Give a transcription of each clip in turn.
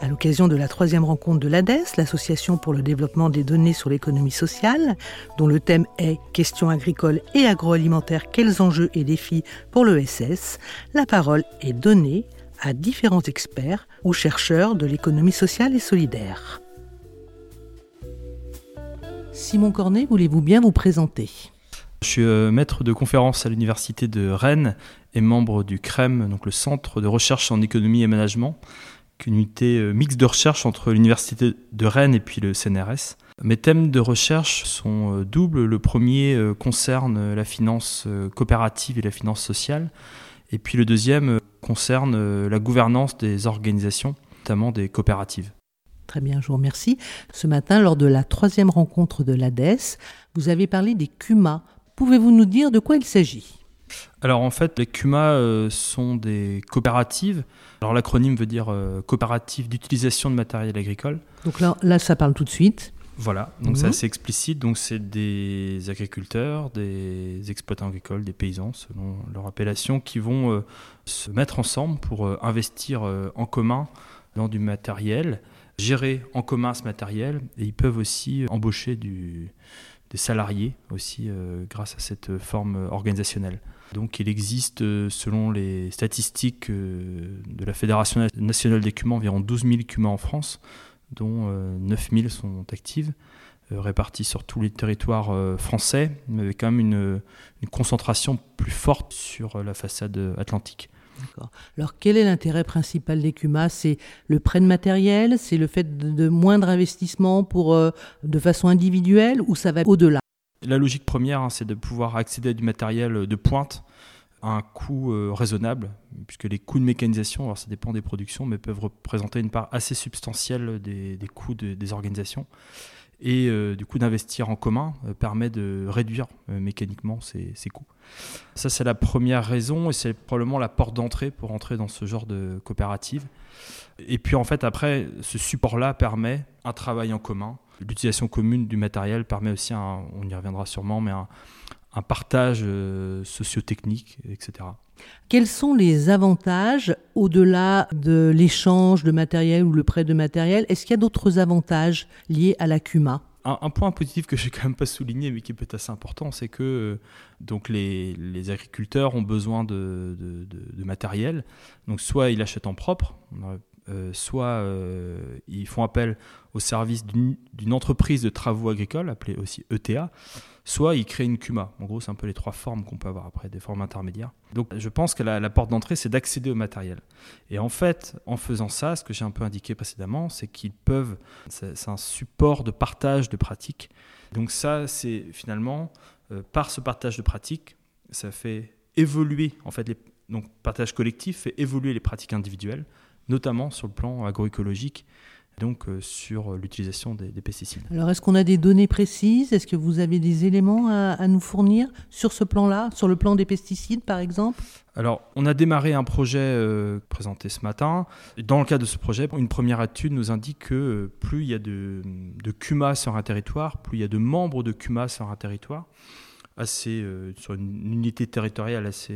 À l'occasion de la troisième rencontre de l'ADES, l'Association pour le développement des données sur l'économie sociale, dont le thème est Questions agricoles et agroalimentaires, quels enjeux et défis pour l'ESS, la parole est donnée à différents experts ou chercheurs de l'économie sociale et solidaire. Simon Cornet, voulez-vous bien vous présenter? Je suis euh, maître de conférence à l'université de Rennes et membre du CREM, donc le Centre de recherche en économie et management, une unité euh, mixte de recherche entre l'université de Rennes et puis le CNRS. Mes thèmes de recherche sont euh, doubles. Le premier euh, concerne la finance coopérative et la finance sociale. Et puis le deuxième concerne la gouvernance des organisations, notamment des coopératives. Très bien, je vous remercie. Ce matin, lors de la troisième rencontre de l'ADES, vous avez parlé des CUMA. Pouvez-vous nous dire de quoi il s'agit? Alors en fait, les CUMA euh, sont des coopératives. Alors l'acronyme veut dire euh, coopérative d'utilisation de matériel agricole. Donc là, là, ça parle tout de suite. Voilà, donc c'est mhm. assez explicite. Donc c'est des agriculteurs, des exploitants agricoles, des paysans selon leur appellation, qui vont euh, se mettre ensemble pour investir en commun dans du matériel, gérer en commun ce matériel, et ils peuvent aussi embaucher du, des salariés aussi grâce à cette forme organisationnelle. Donc il existe, euh, selon les statistiques euh, de la Fédération nationale des cumans, environ 12 000 cumans en France, dont 9 euh, 000 sont actives, réparties sur tous les territoires français, mais avec quand même une, concentration plus forte sur la façade atlantique. Alors quel est l'intérêt principal des CUMA C'est le prêt de matériel? C'est le fait de, moindre investissement pour, de façon individuelle? Ou ça va au-delà? La logique première, hein, c'est de pouvoir accéder à du matériel de pointe à un coût euh, raisonnable, puisque les coûts de mécanisation, alors ça dépend des productions, mais peuvent représenter une part assez substantielle des, coûts des organisations. Et euh, du coup, d'investir en commun euh, permet de réduire mécaniquement ces, coûts. Ça, c'est la première raison et c'est probablement la porte d'entrée pour entrer dans ce genre de coopérative. Et puis, en fait, après, ce support-là permet un travail en commun, L'utilisation commune du matériel permet aussi, on y reviendra sûrement, mais un, partage euh, socio-technique, etc. Quels sont les avantages au-delà de l'échange de matériel ou le prêt de matériel? Est-ce qu'il y a d'autres avantages liés à la CUMA un, point positif que je n'ai quand même pas souligné, mais qui peut être assez important, c'est que euh, donc les, agriculteurs ont besoin de, de, matériel. Donc soit ils l'achètent en propre, euh, soit euh, ils font appel au service d'une entreprise de travaux agricoles, appelée aussi ETA, soit ils créent une CUMA. En gros, c'est un peu les trois formes qu'on peut avoir après, des formes intermédiaires. Donc je pense que la, porte d'entrée, c'est d'accéder au matériel. Et en fait, en faisant ça, ce que j'ai un peu indiqué précédemment, c'est qu'ils peuvent, c'est un support de partage de pratiques. Donc ça, c'est finalement, euh, par ce partage de pratiques, ça fait évoluer, en fait, les, donc partage collectif fait évoluer les pratiques individuelles notamment sur le plan agroécologique, donc euh, sur l'utilisation des, pesticides. Alors est-ce qu'on a des données précises? Est-ce que vous avez des éléments à, nous fournir sur ce plan-là, sur le plan des pesticides par exemple? Alors, on a démarré un projet euh, présenté ce matin. Dans le cadre de ce projet, une première étude nous indique que euh, plus il y a de, de CUMA sur un territoire, plus il y a de membres de CUMA sur un territoire, assez, sur une unité territoriale assez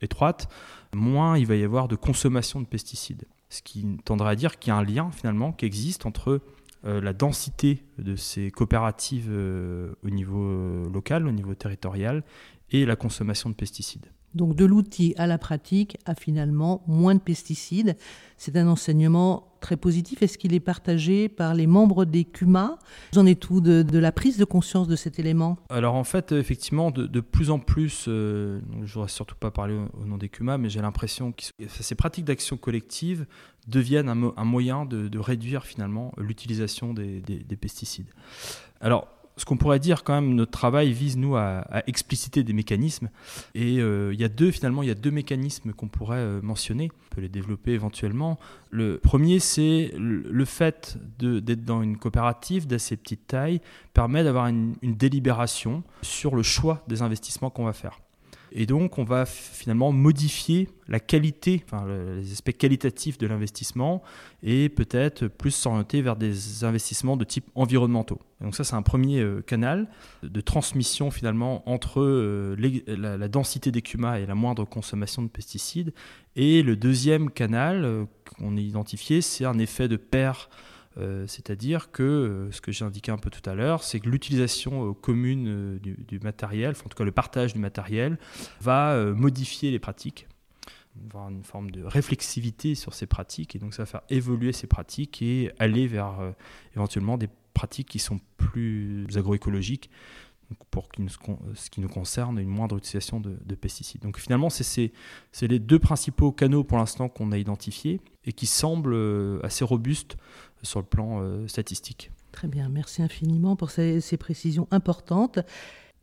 étroite, moins il va y avoir de consommation de pesticides. Ce qui tendrait à dire qu'il y a un lien finalement qui existe entre euh, la densité de ces coopératives euh, au niveau euh, local, au niveau territorial, et la consommation de pesticides. Donc de l'outil à la pratique à finalement moins de pesticides. C'est un enseignement très positif. Est-ce qu'il est partagé par les membres des CUMA Vous en êtes tout de, la prise de conscience de cet élément? Alors en fait, effectivement, de, plus en plus, euh, je ne voudrais surtout pas parler au, nom des CUMA, mais j'ai l'impression que ces pratiques d'action collective deviennent un, moyen de, réduire finalement l'utilisation des, des pesticides. Alors ce qu'on pourrait dire quand même, notre travail vise nous à, expliciter des mécanismes. Et euh, il y a deux finalement, il y a deux mécanismes qu'on pourrait euh, mentionner. On peut les développer éventuellement. Le premier, c'est le fait d'être dans une coopérative d'assez petite taille permet d'avoir une, délibération sur le choix des investissements qu'on va faire. Et donc, on va finalement modifier la qualité, enfin, les aspects qualitatifs de l'investissement et peut-être plus s'orienter vers des investissements de type environnementaux. donc ça, c'est un premier euh, canal de transmission finalement entre euh, la, densité d'écuma et la moindre consommation de pesticides. Et le deuxième canal euh, qu'on a identifié, c'est un effet de paire euh, c'est-à-dire que euh, ce que j'ai indiqué un peu tout à l'heure, c'est que l'utilisation euh, commune du, matériel, en tout cas le partage du matériel, va modifier les pratiques, avoir une forme de réflexivité sur ces pratiques, et donc ça va faire évoluer ces pratiques et aller vers éventuellement des pratiques qui sont plus agroécologiques, pour ce qui nous concerne, une moindre utilisation de, de pesticides. Donc finalement, c'est les deux principaux canaux pour l'instant qu'on a identifiés et qui semblent assez robustes sur le plan euh, statistique. Très bien, merci infiniment pour ces, précisions importantes.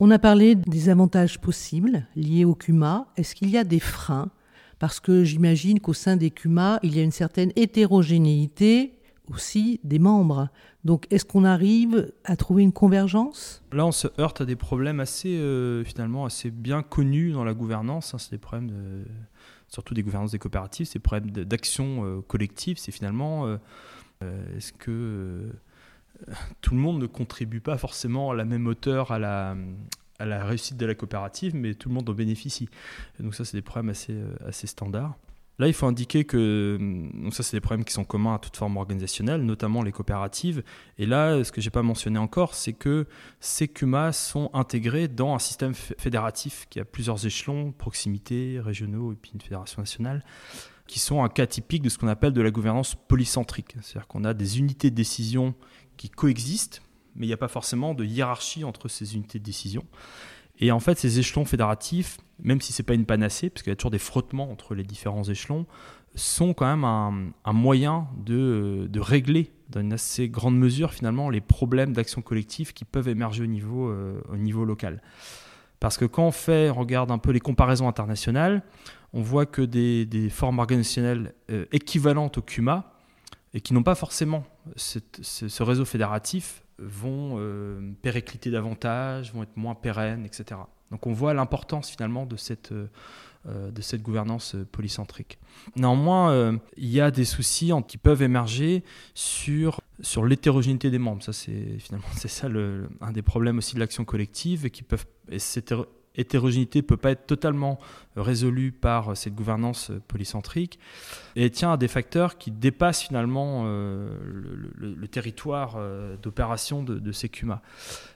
On a parlé des avantages possibles liés au CUMA. Est-ce qu'il y a des freins? Parce que j'imagine qu'au sein des CUMA, il y a une certaine hétérogénéité aussi des membres. Donc est-ce qu'on arrive à trouver une convergence? Là, on se heurte à des problèmes assez, euh, finalement, assez bien connus dans la gouvernance. Hein. C'est des problèmes, surtout des gouvernances des coopératives, c'est des problèmes d'action euh, collective. C'est finalement euh, est-ce que tout le monde ne contribue pas forcément à la même hauteur à la, réussite de la coopérative, mais tout le monde en bénéficie. donc ça, c'est des problèmes assez, assez standards. Là, il faut indiquer que donc ça, c'est des problèmes qui sont communs à toute forme organisationnelle, notamment les coopératives. Et là, ce que j'ai pas mentionné encore, c'est que ces CUMA sont intégrés dans un système fédératif qui a plusieurs échelons, proximité, régionaux et puis une fédération nationale qui sont un cas typique de ce qu'on appelle de la gouvernance polycentrique. C'est-à-dire qu'on a des unités de décision qui coexistent, mais il n'y a pas forcément de hiérarchie entre ces unités de décision. Et en fait, ces échelons fédératifs, même si ce n'est pas une panacée, parce qu'il y a toujours des frottements entre les différents échelons, sont quand même un, moyen de, régler dans une assez grande mesure finalement les problèmes d'action collective qui peuvent émerger au niveau, euh, au niveau local. Parce que quand on fait, on regarde un peu les comparaisons internationales, on voit que des, formes organisationnelles euh, équivalentes au CUMA et qui n'ont pas forcément ce, réseau fédératif vont euh, davantage, vont être moins pérennes, etc. Donc on voit l'importance finalement de cette, euh, de cette gouvernance polycentrique. Néanmoins, il y a des soucis qui peuvent émerger sur, sur l'hétérogénéité des membres. Ça, c'est finalement c'est ça un des problèmes aussi de l'action collective et qui peuvent et hétérogénéité ne peut pas être totalement résolue par cette gouvernance polycentrique et tient à des facteurs qui dépassent finalement euh, le, territoire euh, d'opération de, ces CUMA.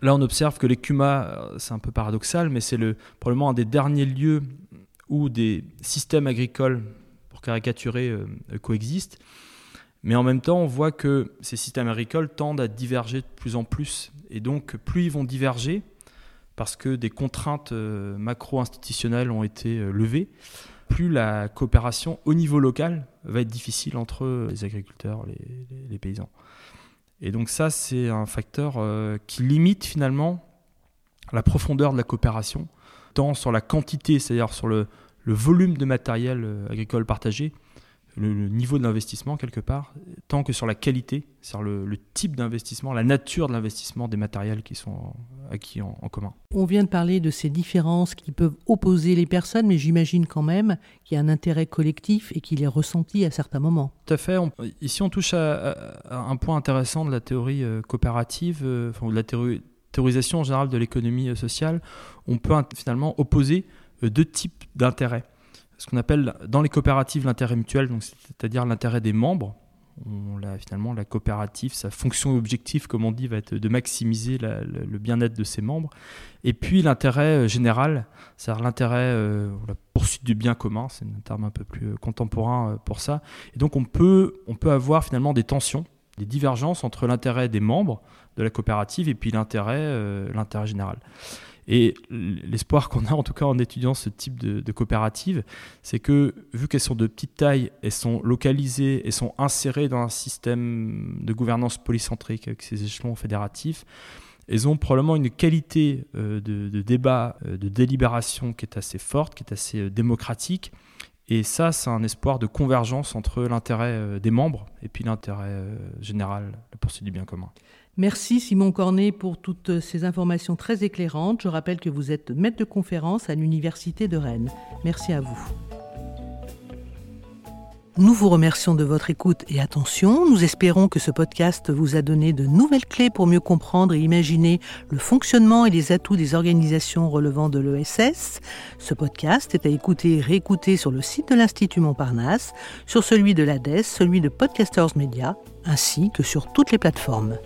Là, on observe que les CUMA, euh, c'est un peu paradoxal, mais c'est probablement un des derniers lieux où des systèmes agricoles, pour caricaturer, coexistent. Mais en même temps, on voit que ces systèmes agricoles tendent à diverger de plus en plus. Et donc, plus ils vont diverger, parce que des contraintes euh, macro-institutionnelles ont été euh, levées, plus la coopération au niveau local va être difficile entre les agriculteurs, les, les, paysans. Et donc ça, c'est un facteur euh, qui limite finalement la profondeur de la coopération, tant sur la quantité, c'est-à-dire sur le, volume de matériel agricole partagé, le, niveau de l'investissement quelque part, tant que sur la qualité, sur le, le type d'investissement, la nature de l'investissement des matériels qui sont acquis en, commun. On vient de parler de ces différences qui peuvent opposer les personnes, mais j'imagine quand même qu'il y a un intérêt collectif et qu'il est ressenti à certains moments. Tout à fait. ici, on touche à, un point intéressant de la théorie euh, coopérative, euh, enfin, de la théorisation en général de l'économie euh, sociale. On peut finalement opposer deux types d'intérêts ce qu'on appelle dans les coopératives l'intérêt mutuel, c'est-à-dire l'intérêt des membres. On, finalement, la coopérative, sa fonction objective, comme on dit, va être de maximiser le, bien-être de ses membres. Et puis l'intérêt euh, général, c'est-à-dire l'intérêt, euh, la poursuite du bien commun, c'est un terme un peu plus euh, contemporain pour ça. Et donc on peut, on peut avoir finalement des tensions, des divergences entre l'intérêt des membres de la coopérative et puis l'intérêt, l'intérêt général. Et l'espoir qu'on a, en tout cas en étudiant ce type de, coopérative, c'est que vu qu'elles sont de petite taille, elles sont localisées et sont insérées dans un système de gouvernance polycentrique avec ces échelons fédératifs, elles ont probablement une qualité euh, de, débat, euh, de délibération qui est assez forte, qui est assez euh, démocratique. Et ça, c'est un espoir de convergence entre l'intérêt des membres et puis l'intérêt général, la poursuite du bien commun. Merci Simon Cornet pour toutes ces informations très éclairantes. Je rappelle que vous êtes maître de conférence à l'Université de Rennes. Merci à vous. Nous vous remercions de votre écoute et attention. Nous espérons que ce podcast vous a donné de nouvelles clés pour mieux comprendre et imaginer le fonctionnement et les atouts des organisations relevant de l'ESS. Ce podcast est à écouter et réécouter sur le site de l'Institut Montparnasse, sur celui de l'ADES, celui de Podcasters Media, ainsi que sur toutes les plateformes.